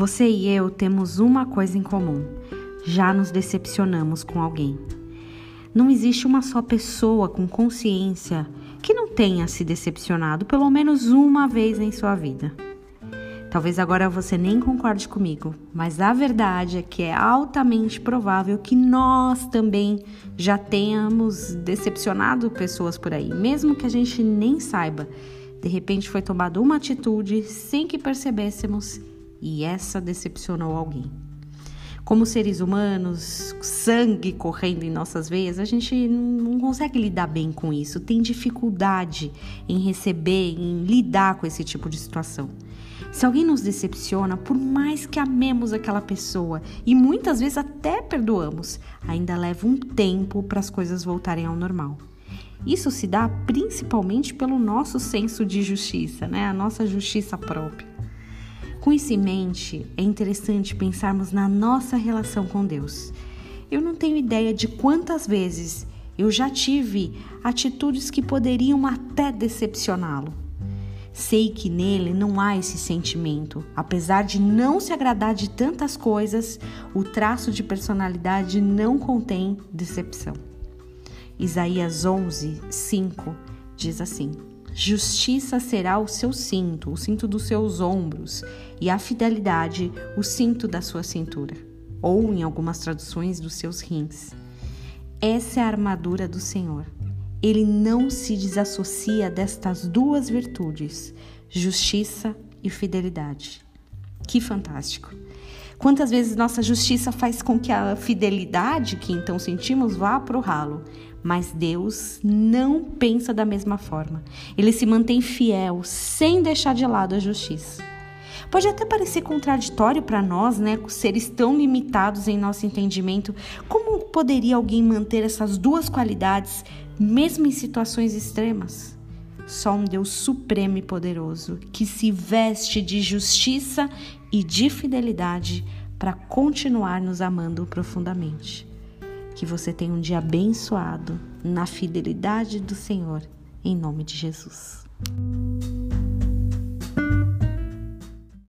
Você e eu temos uma coisa em comum: já nos decepcionamos com alguém. Não existe uma só pessoa com consciência que não tenha se decepcionado pelo menos uma vez em sua vida. Talvez agora você nem concorde comigo, mas a verdade é que é altamente provável que nós também já tenhamos decepcionado pessoas por aí, mesmo que a gente nem saiba. De repente foi tomada uma atitude sem que percebêssemos e essa decepcionou alguém. Como seres humanos, sangue correndo em nossas veias, a gente não consegue lidar bem com isso, tem dificuldade em receber, em lidar com esse tipo de situação. Se alguém nos decepciona, por mais que amemos aquela pessoa e muitas vezes até perdoamos, ainda leva um tempo para as coisas voltarem ao normal. Isso se dá principalmente pelo nosso senso de justiça, né? A nossa justiça própria. Com isso em mente, é interessante pensarmos na nossa relação com Deus. Eu não tenho ideia de quantas vezes eu já tive atitudes que poderiam até decepcioná-lo. Sei que nele não há esse sentimento. Apesar de não se agradar de tantas coisas, o traço de personalidade não contém decepção. Isaías 11, 5 diz assim: Justiça será o seu cinto, o cinto dos seus ombros, e a fidelidade, o cinto da sua cintura, ou em algumas traduções, dos seus rins. Essa é a armadura do Senhor. Ele não se desassocia destas duas virtudes, justiça e fidelidade. Que fantástico! Quantas vezes nossa justiça faz com que a fidelidade que então sentimos vá para o ralo, mas Deus não pensa da mesma forma. Ele se mantém fiel, sem deixar de lado a justiça. Pode até parecer contraditório para nós, né, seres tão limitados em nosso entendimento. Como poderia alguém manter essas duas qualidades, mesmo em situações extremas? Só um Deus supremo e poderoso, que se veste de justiça e de fidelidade para continuar nos amando profundamente. Que você tenha um dia abençoado na fidelidade do Senhor, em nome de Jesus.